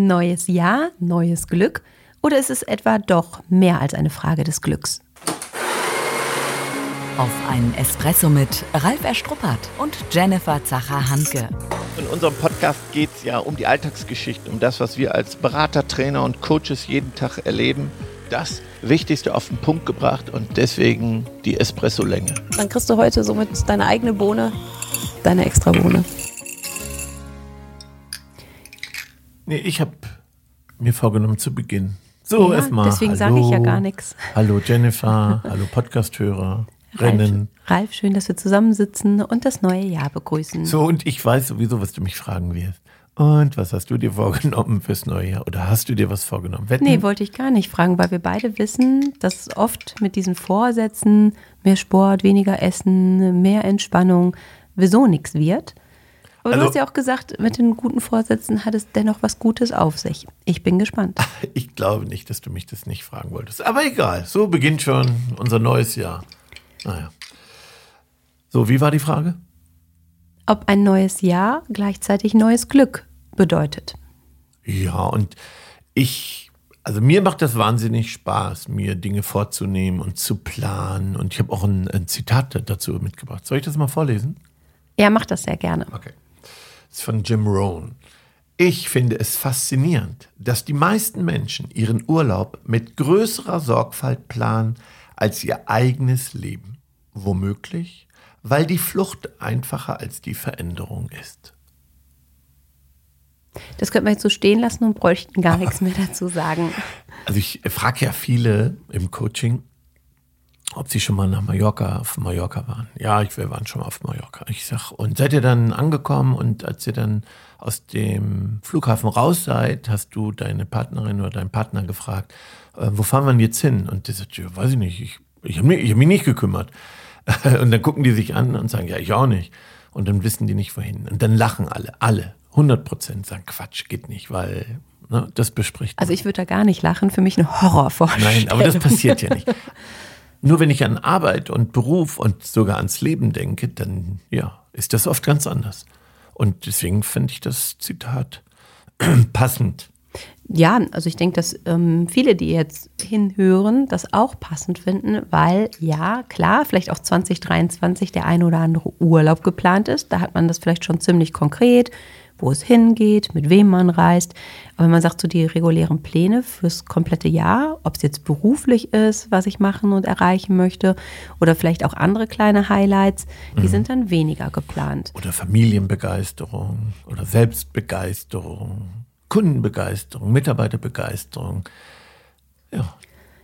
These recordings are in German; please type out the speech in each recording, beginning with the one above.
Neues Jahr, neues Glück? Oder ist es etwa doch mehr als eine Frage des Glücks? Auf einen Espresso mit Ralf Erstruppert und Jennifer Zacher-Hanke. In unserem Podcast geht es ja um die Alltagsgeschichten, um das, was wir als Berater, Trainer und Coaches jeden Tag erleben. Das Wichtigste auf den Punkt gebracht und deswegen die Espresso-Länge. Dann kriegst du heute somit deine eigene Bohne, deine extra Nee, ich habe mir vorgenommen zu beginnen. So, Ja, erstmal. deswegen sage ich ja gar nichts. Hallo Jennifer, hallo Podcasthörer, Rennen. Ralf, Ralf, schön, dass wir zusammensitzen und das neue Jahr begrüßen. So, und ich weiß sowieso, was du mich fragen wirst. Und was hast du dir vorgenommen fürs neue Jahr? Oder hast du dir was vorgenommen? Wetten? Nee, wollte ich gar nicht fragen, weil wir beide wissen, dass oft mit diesen Vorsätzen, mehr Sport, weniger Essen, mehr Entspannung, wieso nichts wird. Aber du Also- hast ja auch gesagt, mit den guten Vorsätzen hat es dennoch was Gutes auf sich. Ich bin gespannt. Ich glaube nicht, dass du mich das nicht fragen wolltest. Aber egal, so beginnt schon unser neues Jahr. Naja. So, wie war die Frage? Ob ein neues Jahr gleichzeitig neues Glück bedeutet. Ja, und ich, also mir macht das wahnsinnig Spaß, mir Dinge vorzunehmen und zu planen. Und ich habe auch ein, ein Zitat dazu mitgebracht. Soll ich das mal vorlesen? Er macht das sehr gerne. Okay. Das ist von Jim Rohn. Ich finde es faszinierend, dass die meisten Menschen ihren Urlaub mit größerer Sorgfalt planen als ihr eigenes Leben. Womöglich, weil die Flucht einfacher als die Veränderung ist. Das könnte man jetzt so stehen lassen und bräuchten gar nichts mehr dazu sagen. Also ich frage ja viele im Coaching, ob sie schon mal nach Mallorca, auf Mallorca waren. Ja, ich, wir waren schon mal auf Mallorca. Ich sag, und seid ihr dann angekommen und als ihr dann aus dem Flughafen raus seid, hast du deine Partnerin oder deinen Partner gefragt, äh, wo fahren wir denn jetzt hin? Und die sagt, ja, weiß ich nicht, ich, ich habe mich, ich hab mich nicht gekümmert. Und dann gucken die sich an und sagen, ja, ich auch nicht. Und dann wissen die nicht wohin. Und dann lachen alle, alle, 100 Prozent sagen, Quatsch, geht nicht, weil ne, das bespricht Also ich würde da gar nicht lachen, für mich eine Horrorvorstellung. Nein, aber das passiert ja nicht. Nur wenn ich an Arbeit und Beruf und sogar ans Leben denke, dann ja, ist das oft ganz anders. Und deswegen finde ich das Zitat passend. Ja, also ich denke, dass ähm, viele, die jetzt hinhören, das auch passend finden, weil ja, klar, vielleicht auch 2023 der ein oder andere Urlaub geplant ist. Da hat man das vielleicht schon ziemlich konkret, wo es hingeht, mit wem man reist. Aber wenn man sagt, so die regulären Pläne fürs komplette Jahr, ob es jetzt beruflich ist, was ich machen und erreichen möchte, oder vielleicht auch andere kleine Highlights, die sind dann weniger geplant. Oder Familienbegeisterung oder Selbstbegeisterung, Kundenbegeisterung, Mitarbeiterbegeisterung. Ja.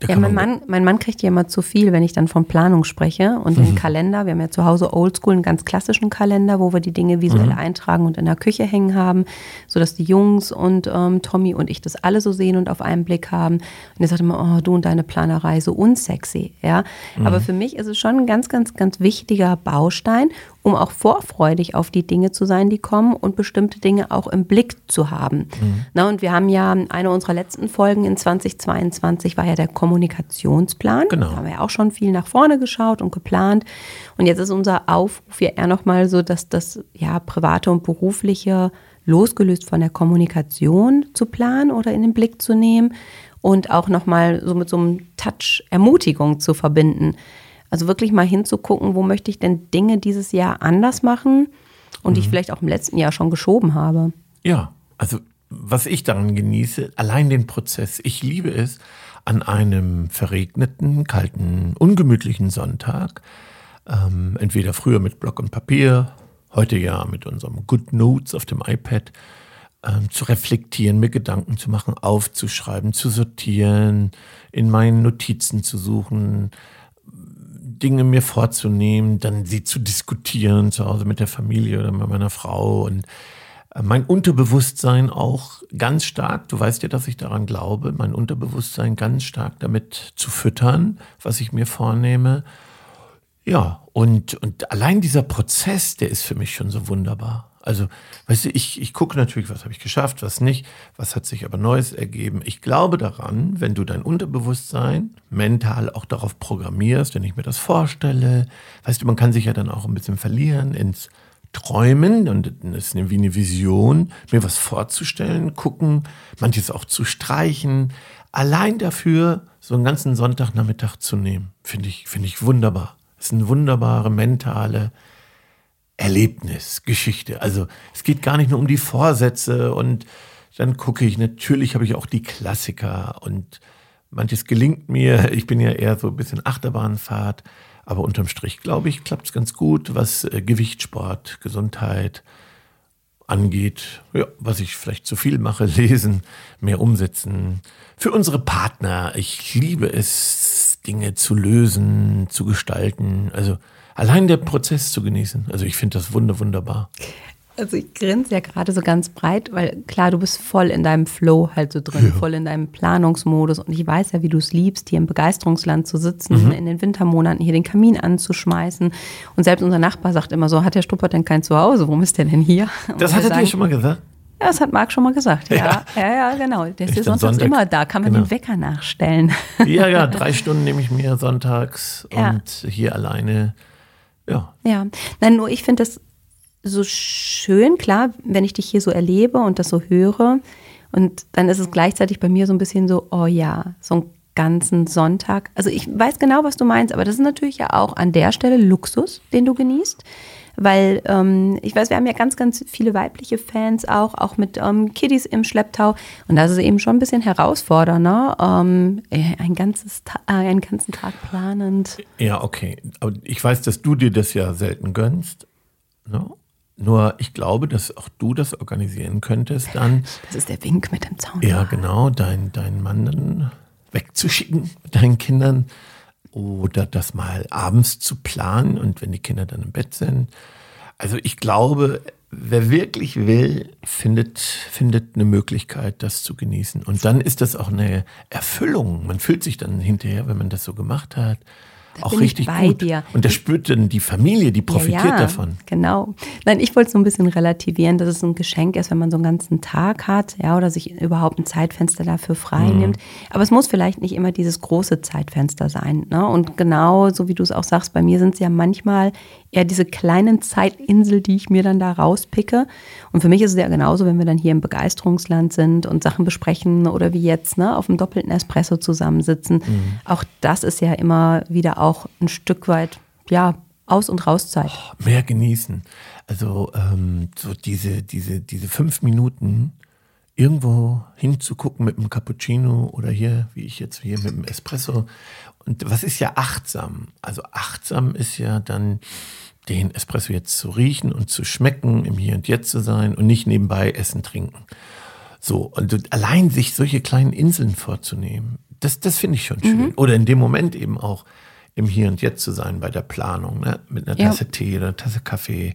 Ja, kann mein man- Mann, mein Mann kriegt ja immer zu viel, wenn ich dann von Planung spreche und den Kalender. Wir haben ja zu Hause oldschool einen ganz klassischen Kalender, wo wir die Dinge visuell eintragen und in der Küche hängen haben, sodass die Jungs und ähm, Tommy und ich das alle so sehen und auf einen Blick haben. Und er sagt immer, oh, du und deine Planerei, so unsexy. Ja? Aber für mich ist es schon ein ganz, ganz, ganz wichtiger Baustein, um auch vorfreudig auf die Dinge zu sein, die kommen und bestimmte Dinge auch im Blick zu haben. Na, und wir haben ja eine unserer letzten Folgen in 2022 war ja der Kommunikationsplan. Genau. Da haben wir ja auch schon viel nach vorne geschaut und geplant. Und jetzt ist unser Aufruf ja eher nochmal so, dass das ja private und berufliche losgelöst von der Kommunikation zu planen oder in den Blick zu nehmen und auch nochmal so mit so einem Touch Ermutigung zu verbinden. Also wirklich mal hinzugucken, wo möchte ich denn Dinge dieses Jahr anders machen und die ich vielleicht auch im letzten Jahr schon geschoben habe. Ja, also was ich daran genieße, allein den Prozess. Ich liebe es, an einem verregneten, kalten, ungemütlichen Sonntag, ähm, entweder früher mit Block und Papier, heute ja mit unserem Good Notes auf dem iPad, ähm, zu reflektieren, mir Gedanken zu machen, aufzuschreiben, zu sortieren, in meinen Notizen zu suchen, Dinge mir vorzunehmen, dann sie zu diskutieren zu Hause mit der Familie oder mit meiner Frau und äh, mein Unterbewusstsein auch ganz stark, du weißt ja, dass ich daran glaube, mein Unterbewusstsein ganz stark damit zu füttern, was ich mir vornehme. Ja, und, und allein dieser Prozess, der ist für mich schon so wunderbar. Also, weißt du, ich, ich gucke natürlich, was habe ich geschafft, was nicht, was hat sich aber Neues ergeben. Ich glaube daran, wenn du dein Unterbewusstsein mental auch darauf programmierst, wenn ich mir das vorstelle, weißt du, man kann sich ja dann auch ein bisschen verlieren ins träumen und das ist wie eine Vision, mir was vorzustellen, gucken, manches auch zu streichen. Allein dafür so einen ganzen Sonntagnachmittag zu nehmen, finde ich, finde ich wunderbar. Das ist eine wunderbare mentale Erlebnis, Geschichte. Also es geht gar nicht nur um die Vorsätze und dann gucke ich, natürlich habe ich auch die Klassiker und manches gelingt mir. Ich bin ja eher so ein bisschen Achterbahnfahrt. Aber unterm Strich, glaube ich, klappt es ganz gut, was äh, Gewichtssport, Gesundheit angeht. Ja, was ich vielleicht zu viel mache, lesen, mehr umsetzen. Für unsere Partner, ich liebe es, Dinge zu lösen, zu gestalten. Also allein der Prozess zu genießen. Also ich finde das wunder, wunderbar. Also ich grinse ja gerade so ganz breit, weil klar, du bist voll in deinem Flow halt so drin, ja. voll in deinem Planungsmodus. Und ich weiß ja, wie du es liebst, hier im Begeisterungsland zu sitzen, mhm. in den Wintermonaten hier den Kamin anzuschmeißen. Und selbst unser Nachbar sagt immer so, hat der Stuppert denn kein Zuhause? Warum ist der denn hier? das hat er dir schon mal gesagt? Ja, das hat Marc schon mal gesagt. Ja, ja, ja, ja genau. Der ist ja sonntags immer da. Kann man genau. den Wecker nachstellen. Ja, ja, drei Stunden nehme ich mir sonntags ja. und hier alleine. Ja. Ja, nein, nur ich finde das so schön, klar, wenn ich dich hier so erlebe und das so höre. Und dann ist es gleichzeitig bei mir so ein bisschen so, oh ja, so einen ganzen Sonntag. Also ich weiß genau, was du meinst, aber das ist natürlich ja auch an der Stelle Luxus, den du genießt. Weil ähm, ich weiß, wir haben ja ganz, ganz viele weibliche Fans auch, auch mit ähm, Kiddies im Schlepptau. Und das ist eben schon ein bisschen herausfordernder, ähm, äh, ein ganzes äh, einen ganzen Tag planend. Ja, okay. Aber ich weiß, dass du dir das ja selten gönnst. No? Nur ich glaube, dass auch du das organisieren könntest dann. Das ist der Wink mit dem Zaun. Ja, genau, deinen dein Mann dann wegzuschicken mit deinen Kindern oder das mal abends zu planen und wenn die Kinder dann im Bett sind. Also ich glaube, wer wirklich will, findet, findet eine Möglichkeit, das zu genießen. Und dann ist das auch eine Erfüllung. Man fühlt sich dann hinterher, wenn man das so gemacht hat, auch richtig gut. Dir. Und das spürt dann die Familie, die profitiert ja, ja, davon. Genau. Nein, ich wollte es so ein bisschen relativieren, dass es ein Geschenk ist, wenn man so einen ganzen Tag hat, ja, oder sich überhaupt ein Zeitfenster dafür frei mhm. nimmt. Aber es muss vielleicht nicht immer dieses große Zeitfenster sein. Ne? Und genau, so wie du es auch sagst, bei mir sind es ja manchmal eher diese kleinen Zeitinsel, die ich mir dann da rauspicke. Und für mich ist es ja genauso, wenn wir dann hier im Begeisterungsland sind und Sachen besprechen oder wie jetzt, ne, auf dem doppelten Espresso zusammensitzen. Mhm. Auch das ist ja immer wieder auch ein Stück weit, ja, aus- und rauszeit. Oh, mehr genießen. Also ähm, so diese, diese, diese fünf Minuten irgendwo hinzugucken mit einem Cappuccino oder hier, wie ich jetzt hier mit einem Espresso. Und was ist ja achtsam? Also achtsam ist ja dann den Espresso jetzt zu riechen und zu schmecken, im Hier und Jetzt zu sein und nicht nebenbei essen, trinken. So, und allein sich solche kleinen Inseln vorzunehmen, das, das finde ich schon schön. Mhm. Oder in dem Moment eben auch im Hier und Jetzt zu sein bei der Planung, ne? mit einer Tasse ja. Tee oder einer Tasse Kaffee.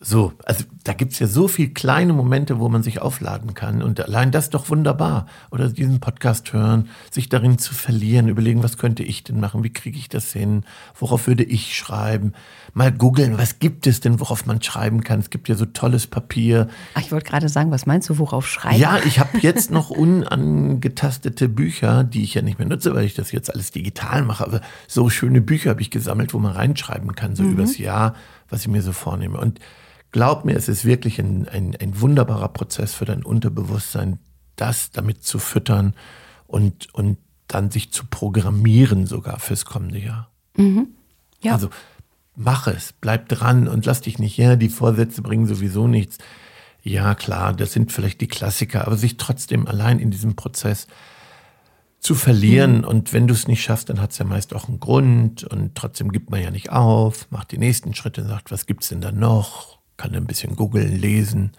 So, also da gibt's ja so viele kleine Momente, wo man sich aufladen kann. Und allein das ist doch wunderbar. Oder diesen Podcast hören, sich darin zu verlieren, überlegen, was könnte ich denn machen, wie kriege ich das hin, worauf würde ich schreiben. Mal googeln, was gibt es denn, worauf man schreiben kann. Es gibt ja so tolles Papier. Ach, ich wollte gerade sagen, was meinst du, worauf schreiben? Ja, ich habe jetzt noch unangetastete Bücher, die ich ja nicht mehr nutze, weil ich das jetzt alles digital mache. Aber so schöne Bücher habe ich gesammelt, wo man reinschreiben kann, so mhm. übers Jahr, was ich mir so vornehme. Und Glaub mir, es ist wirklich ein, ein, ein wunderbarer Prozess für dein Unterbewusstsein, das damit zu füttern und, und dann sich zu programmieren sogar fürs kommende Jahr. Mhm. Ja. Also mach es, bleib dran und lass dich nicht, ja, die Vorsätze bringen sowieso nichts. Ja, klar, das sind vielleicht die Klassiker, aber sich trotzdem allein in diesem Prozess zu verlieren. Mhm. Und wenn du es nicht schaffst, dann hat es ja meist auch einen Grund. Und trotzdem gibt man ja nicht auf, macht die nächsten Schritte, sagt, was gibt's denn da noch? Kann ein bisschen googeln, lesen.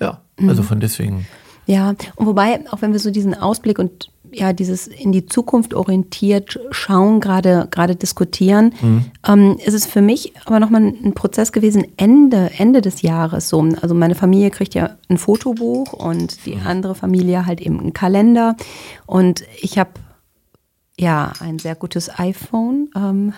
Ja, also mhm. von deswegen. Ja, und wobei, auch wenn wir so diesen Ausblick und ja, dieses in die Zukunft orientiert schauen, gerade, gerade diskutieren, mhm. ähm, ist es für mich aber nochmal ein Prozess gewesen, Ende, Ende des Jahres so. Also meine Familie kriegt ja ein Fotobuch und die mhm. andere Familie halt eben einen Kalender. Und ich habe ja ein sehr gutes iPhone. Ähm,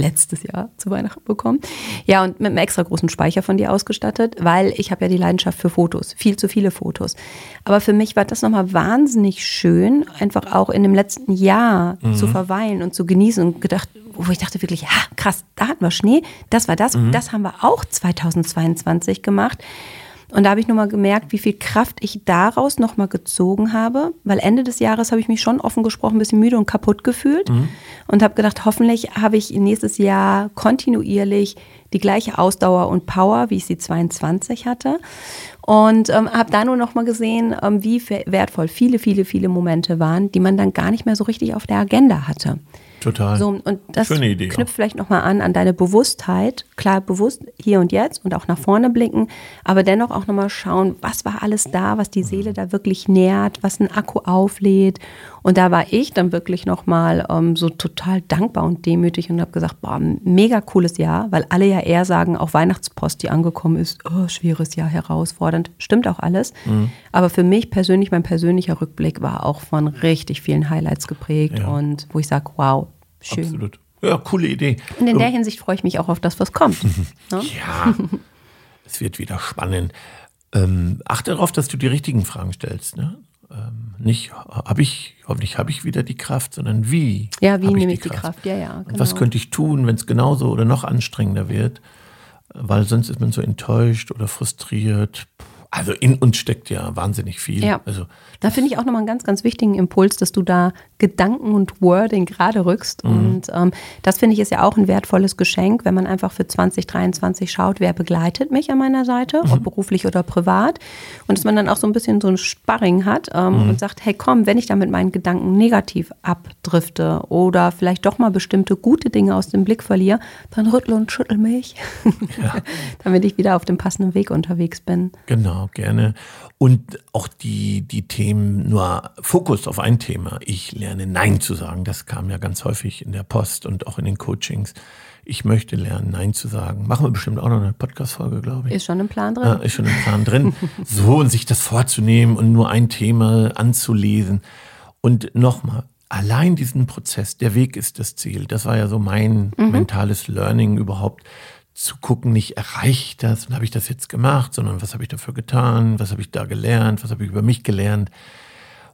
letztes Jahr zu Weihnachten bekommen. Ja, und mit einem extra großen Speicher von dir ausgestattet, weil ich habe ja die Leidenschaft für Fotos, viel zu viele Fotos. Aber für mich war das nochmal wahnsinnig schön, einfach auch in dem letzten Jahr mhm. zu verweilen und zu genießen und gedacht, wo ich dachte wirklich, ja, krass, da hatten wir Schnee, das war das, mhm. das haben wir auch 2022 gemacht. Und da habe ich nochmal gemerkt, wie viel Kraft ich daraus nochmal gezogen habe, weil Ende des Jahres habe ich mich schon offen gesprochen ein bisschen müde und kaputt gefühlt mhm. und habe gedacht, hoffentlich habe ich nächstes Jahr kontinuierlich die gleiche Ausdauer und Power, wie ich sie 22 hatte. Und ähm, habe da nur noch mal gesehen, ähm, wie wertvoll viele, viele, viele Momente waren, die man dann gar nicht mehr so richtig auf der Agenda hatte. Total. So, und das Idee, knüpft vielleicht nochmal an, an deine Bewusstheit. Klar, bewusst hier und jetzt und auch nach vorne blicken, aber dennoch auch nochmal schauen, was war alles da, was die Seele da wirklich nährt, was ein Akku auflädt. Und da war ich dann wirklich nochmal ähm, so total dankbar und demütig und habe gesagt, boah, mega cooles Jahr, weil alle ja eher sagen, auch Weihnachtspost, die angekommen ist, oh, schweres Jahr, herausfordernd. Stimmt auch alles. Mhm. Aber für mich persönlich, mein persönlicher Rückblick war auch von richtig vielen Highlights geprägt ja. und wo ich sage, wow, Schön. Absolut. Ja, coole Idee. Und in der Hinsicht freue ich mich auch auf das, was kommt. ne? Ja, es wird wieder spannend. Ähm, achte darauf, dass du die richtigen Fragen stellst. Ne? Ähm, nicht, habe ich, hoffentlich habe ich wieder die Kraft, sondern wie? Ja, wie nehme ich die, Kraft? Kraft? Ja, ja. Genau. Was könnte ich tun, wenn es genauso oder noch anstrengender wird? Weil sonst ist man so enttäuscht oder frustriert. Also in uns steckt ja wahnsinnig viel. Ja. Also da finde ich auch nochmal einen ganz, ganz wichtigen Impuls, dass du da Gedanken und Wording gerade rückst. Mhm. Und ähm, das finde ich ist ja auch ein wertvolles Geschenk, wenn man einfach für 2023 schaut, wer begleitet mich an meiner Seite, mhm. ob beruflich oder privat. Und dass man dann auch so ein bisschen so ein Sparring hat ähm, mhm. und sagt, hey komm, wenn ich da mit meinen Gedanken negativ abdrifte oder vielleicht doch mal bestimmte gute Dinge aus dem Blick verliere, dann rüttel und schüttel mich, ja. damit ich wieder auf dem passenden Weg unterwegs bin. Genau, gerne. Und auch die, die Themen, nur Fokus auf ein Thema. Ich lerne Nein zu sagen. Das kam ja ganz häufig in der Post und auch in den Coachings. Ich möchte lernen, Nein zu sagen. Machen wir bestimmt auch noch eine Podcast-Folge, glaube ich. Ist schon im Plan drin. Ja, ist schon im Plan drin. so, und sich das vorzunehmen und nur ein Thema anzulesen. Und nochmal, allein diesen Prozess, der Weg ist das Ziel. Das war ja so mein mhm. mentales Learning überhaupt zu gucken, nicht erreiche ich das und habe ich das jetzt gemacht, sondern was habe ich dafür getan, was habe ich da gelernt, was habe ich über mich gelernt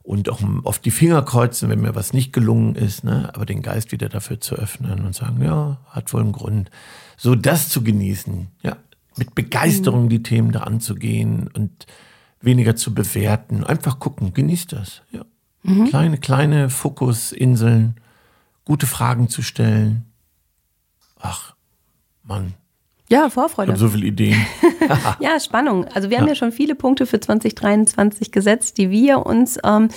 und auch oft die Finger kreuzen, wenn mir was nicht gelungen ist, ne? aber den Geist wieder dafür zu öffnen und sagen, ja, hat wohl einen Grund. So das zu genießen, ja, mit Begeisterung die Themen da anzugehen und weniger zu bewerten, einfach gucken, genießt das, ja. Mhm. Kleine, kleine Fokusinseln, gute Fragen zu stellen. Ach, Mann, ja, Vorfreude. Ich habe so viele Ideen. ja, Spannung. Also wir haben ja. ja schon viele Punkte für 2023 gesetzt, die wir uns ähm,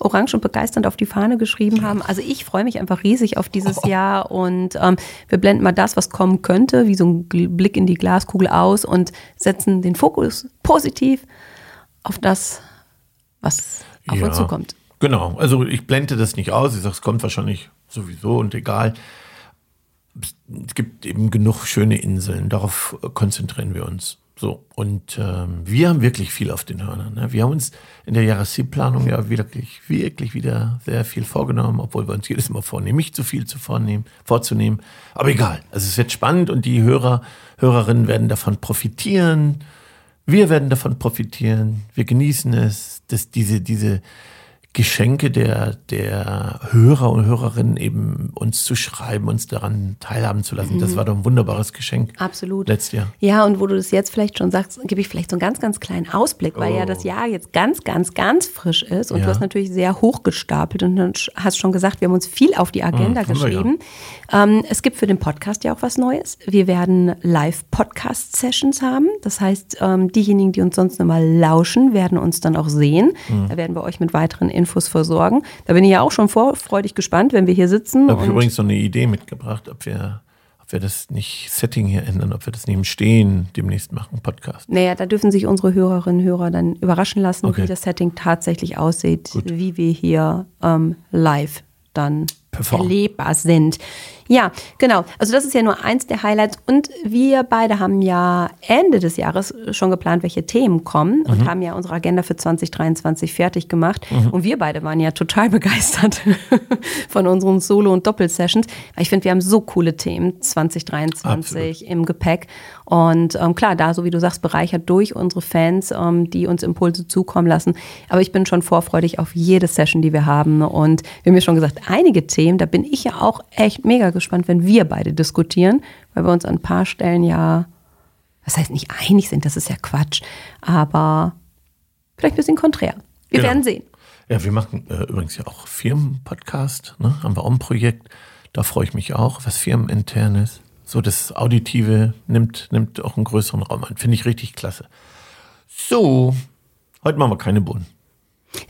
orange und begeisternd auf die Fahne geschrieben haben. Also ich freue mich einfach riesig auf dieses oh. Jahr und ähm, wir blenden mal das, was kommen könnte, wie so ein Blick in die Glaskugel aus und setzen den Fokus positiv auf das, was auf ja, uns zukommt. Genau, also ich blende das nicht aus. Ich sage, es kommt wahrscheinlich sowieso und egal es gibt eben genug schöne Inseln, darauf konzentrieren wir uns. So, und ähm, wir haben wirklich viel auf den Hörnern. Ne? Wir haben uns in der Jahreszielplanung ja wirklich, wirklich wieder sehr viel vorgenommen, obwohl wir uns jedes Mal vornehmen, nicht zu viel zu vornehmen, vorzunehmen. Aber egal, also es wird spannend und die Hörer, Hörerinnen werden davon profitieren. Wir werden davon profitieren. Wir genießen es, dass diese, diese, Geschenke der, der Hörer und Hörerinnen eben uns zu schreiben, uns daran teilhaben zu lassen. Mhm. Das war doch ein wunderbares Geschenk. Absolut. Letztes Jahr. Ja, und wo du das jetzt vielleicht schon sagst, gebe ich vielleicht so einen ganz, ganz kleinen Ausblick, weil oh. ja das Jahr jetzt ganz, ganz, ganz frisch ist und ja. du hast natürlich sehr hoch gestapelt und hast schon gesagt, wir haben uns viel auf die Agenda mhm, geschrieben. Ja. Ähm, es gibt für den Podcast ja auch was Neues. Wir werden Live-Podcast-Sessions haben. Das heißt, ähm, diejenigen, die uns sonst immer lauschen, werden uns dann auch sehen. Mhm. Da werden wir euch mit weiteren Infos Infos versorgen. Da bin ich ja auch schon vorfreudig gespannt, wenn wir hier sitzen. Ich habe übrigens so eine Idee mitgebracht, ob wir ob wir das nicht Setting hier ändern, ob wir das neben Stehen demnächst machen, Podcast. Naja, da dürfen sich unsere Hörerinnen und Hörer dann überraschen lassen, okay. wie das Setting tatsächlich aussieht, Gut. wie wir hier ähm, live dann Perform. erlebbar sind. Ja, genau. Also das ist ja nur eins der Highlights. Und wir beide haben ja Ende des Jahres schon geplant, welche Themen kommen und mhm. haben ja unsere Agenda für 2023 fertig gemacht. Mhm. Und wir beide waren ja total begeistert von unseren Solo- und Doppelsessions. Ich finde, wir haben so coole Themen 2023 Absolut. im Gepäck. Und ähm, klar, da, so wie du sagst, bereichert durch unsere Fans, ähm, die uns Impulse zukommen lassen. Aber ich bin schon vorfreudig auf jede Session, die wir haben. Und wir haben ja schon gesagt, einige Themen Themen. Da bin ich ja auch echt mega gespannt, wenn wir beide diskutieren, weil wir uns an ein paar Stellen ja, das heißt nicht einig sind, das ist ja Quatsch, aber vielleicht ein bisschen konträr. Wir Genau. werden sehen. Ja, wir machen äh, übrigens ja auch Firmenpodcast, ne? Haben wir auch ein Projekt. Da freue ich mich auch, was firmeninternes. So das Auditive nimmt, nimmt auch einen größeren Raum ein. Finde ich richtig klasse. So, heute machen wir keine Bohnen.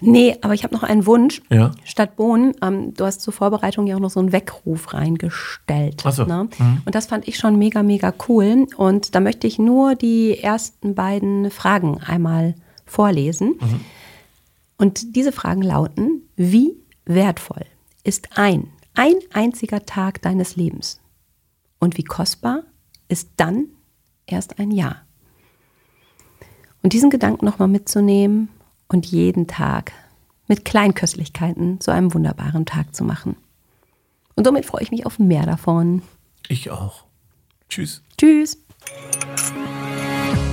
Nee, aber ich habe noch einen Wunsch. Ja. Statt Bohnen, ähm, du hast zur Vorbereitung ja auch noch so einen Weckruf reingestellt. Ach so. Mhm. Ne? Und das fand ich schon mega, mega cool. Und da möchte ich nur die ersten beiden Fragen einmal vorlesen. Mhm. Und diese Fragen lauten, wie wertvoll ist ein, ein einziger Tag deines Lebens? Und wie kostbar ist dann erst ein Jahr? Und diesen Gedanken nochmal mitzunehmen und jeden Tag mit Kleinköstlichkeiten zu einem wunderbaren Tag zu machen. Und somit freue ich mich auf mehr davon. Ich auch. Tschüss. Tschüss.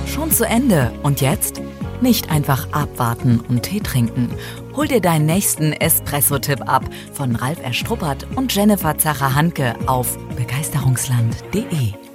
Schon zu Ende. Und jetzt? Nicht einfach abwarten und Tee trinken. Hol dir deinen nächsten Espresso-Tipp ab von Ralf Erstruppert und Jennifer Zacher-Hanke auf begeisterungsland.de.